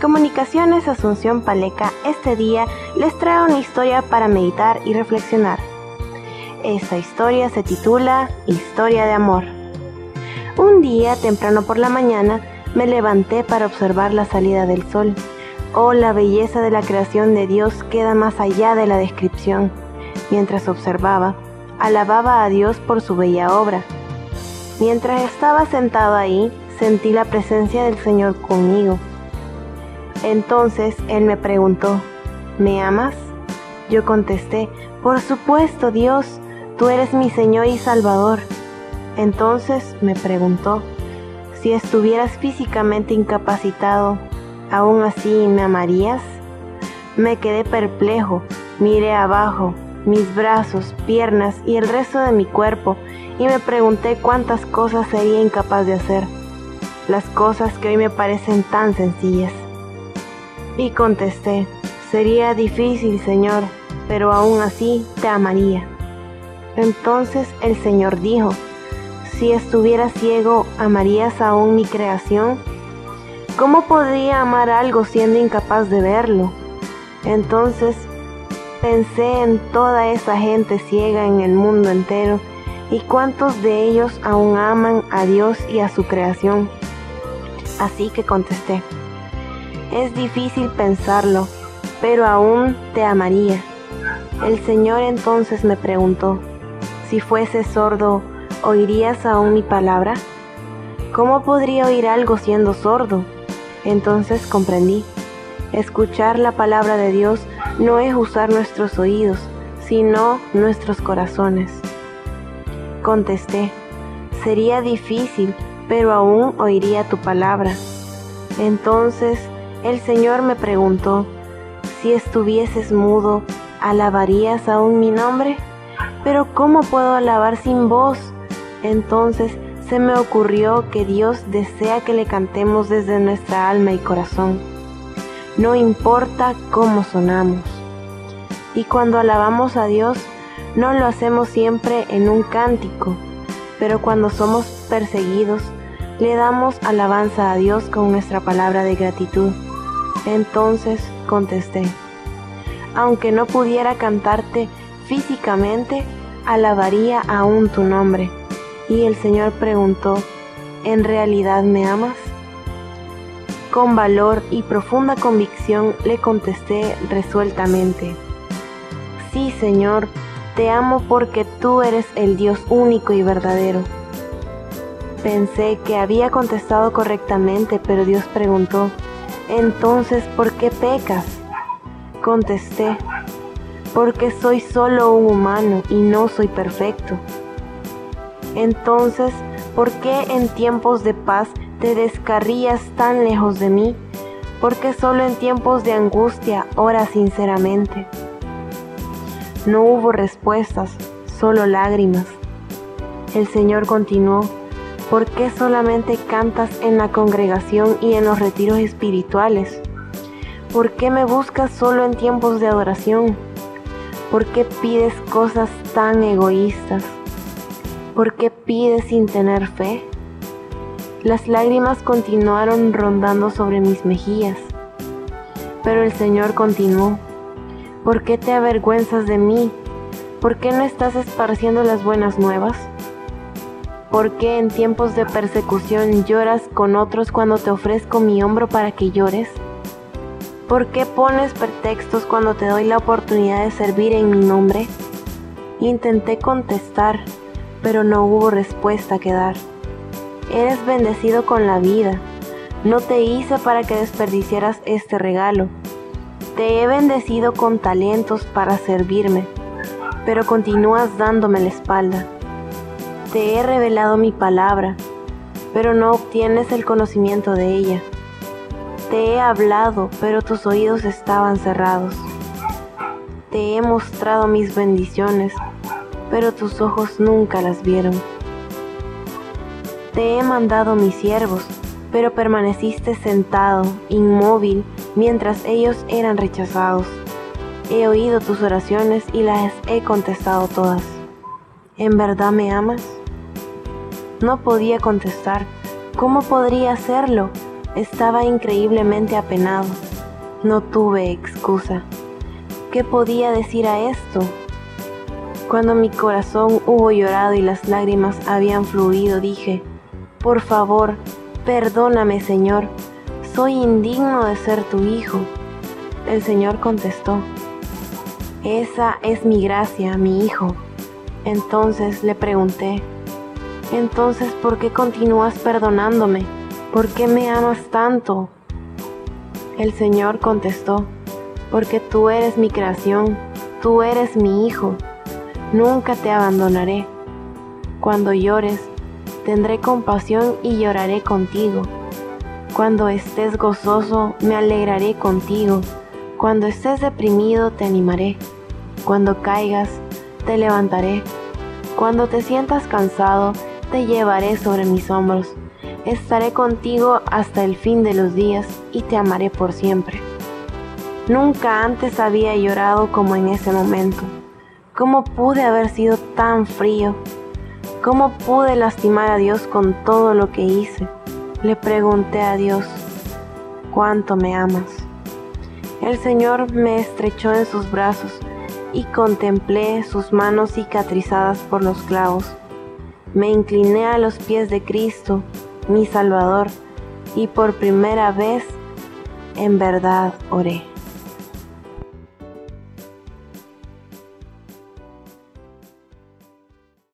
Comunicaciones Asunción Paleca este día les trae una historia para meditar y reflexionar. Esta historia se titula Historia de Amor. Un día, temprano por la mañana, me levanté para observar la salida del sol. Oh, la belleza de la creación de Dios queda más allá de la descripción. Mientras observaba, alababa a Dios por su bella obra. Mientras estaba sentado ahí, sentí la presencia del Señor conmigo. Entonces Él me preguntó, ¿me amas? Yo contesté, por supuesto Dios, tú eres mi Señor y Salvador. Entonces me preguntó, si estuvieras físicamente incapacitado, ¿aún así me amarías? Me quedé perplejo, miré abajo, mis brazos, piernas y el resto de mi cuerpo y me pregunté cuántas cosas sería incapaz de hacer, las cosas que hoy me parecen tan sencillas. Y contesté, sería difícil, Señor, pero aún así te amaría. Entonces el Señor dijo, si estuviera ciego, ¿amarías aún mi creación? ¿Cómo podría amar algo siendo incapaz de verlo? Entonces pensé en toda esa gente ciega en el mundo entero y cuántos de ellos aún aman a Dios y a su creación. Así que contesté, es difícil pensarlo, pero aún te amaría. El Señor entonces me preguntó, si fuese sordo, ¿oirías aún mi palabra? ¿Cómo podría oír algo siendo sordo? Entonces comprendí. Escuchar la palabra de Dios no es usar nuestros oídos, sino nuestros corazones. Contesté, sería difícil, pero aún oiría tu palabra. Entonces el Señor me preguntó, si estuvieses mudo, ¿alabarías aún mi nombre? Pero ¿cómo puedo alabar sin voz? Entonces se me ocurrió que Dios desea que le cantemos desde nuestra alma y corazón. No importa cómo sonamos. Y cuando alabamos a Dios, no lo hacemos siempre en un cántico, pero cuando somos perseguidos, le damos alabanza a Dios con nuestra palabra de gratitud. Entonces contesté, aunque no pudiera cantarte físicamente, alabaría aún tu nombre. Y el Señor preguntó, ¿en realidad me amas? Con valor y profunda convicción le contesté resueltamente, Sí, Señor, te amo porque tú eres el Dios único y verdadero. Pensé que había contestado correctamente, pero Dios preguntó, entonces, ¿por qué pecas? Contesté, porque soy solo un humano y no soy perfecto. Entonces, ¿por qué en tiempos de paz te descarrías tan lejos de mí? Porque solo en tiempos de angustia oras sinceramente. No hubo respuestas, solo lágrimas. El Señor continuó, ¿Por qué solamente cantas en la congregación y en los retiros espirituales? ¿Por qué me buscas solo en tiempos de adoración? ¿Por qué pides cosas tan egoístas? ¿Por qué pides sin tener fe? Las lágrimas continuaron rondando sobre mis mejillas, pero el Señor continuó. ¿Por qué te avergüenzas de mí? ¿Por qué no estás esparciendo las buenas nuevas? ¿Por qué en tiempos de persecución lloras con otros cuando te ofrezco mi hombro para que llores? ¿Por qué pones pretextos cuando te doy la oportunidad de servir en mi nombre? Intenté contestar, pero no hubo respuesta que dar. Eres bendecido con la vida. No te hice para que desperdiciaras este regalo. Te he bendecido con talentos para servirme, pero continúas dándome la espalda. Te he revelado mi palabra, pero no obtienes el conocimiento de ella. Te he hablado, pero tus oídos estaban cerrados. Te he mostrado mis bendiciones, pero tus ojos nunca las vieron. Te he mandado mis siervos, pero permaneciste sentado, inmóvil, mientras ellos eran rechazados. He oído tus oraciones y las he contestado todas. ¿En verdad me amas? No podía contestar. ¿Cómo podría hacerlo? Estaba increíblemente apenado. No tuve excusa. ¿Qué podía decir a esto? Cuando mi corazón hubo llorado y las lágrimas habían fluido, dije, por favor, perdóname Señor, soy indigno de ser tu hijo. El Señor contestó, esa es mi gracia, mi hijo. Entonces le pregunté, entonces ¿por qué continúas perdonándome? ¿Por qué me amas tanto? El Señor contestó, porque tú eres mi creación, tú eres mi hijo, nunca te abandonaré. Cuando llores, tendré compasión y lloraré contigo. Cuando estés gozoso, me alegraré contigo. Cuando estés deprimido, te animaré. Cuando caigas, te levantaré. Cuando te sientas cansado, te llevaré sobre mis hombros. Estaré contigo hasta el fin de los días y te amaré por siempre. Nunca antes había llorado como en ese momento. ¿Cómo pude haber sido tan frío? ¿Cómo pude lastimar a Dios con todo lo que hice? Le pregunté a Dios, ¿cuánto me amas? El Señor me estrechó en sus brazos y contemplé sus manos cicatrizadas por los clavos. Me incliné a los pies de Cristo, mi Salvador, y por primera vez en verdad oré.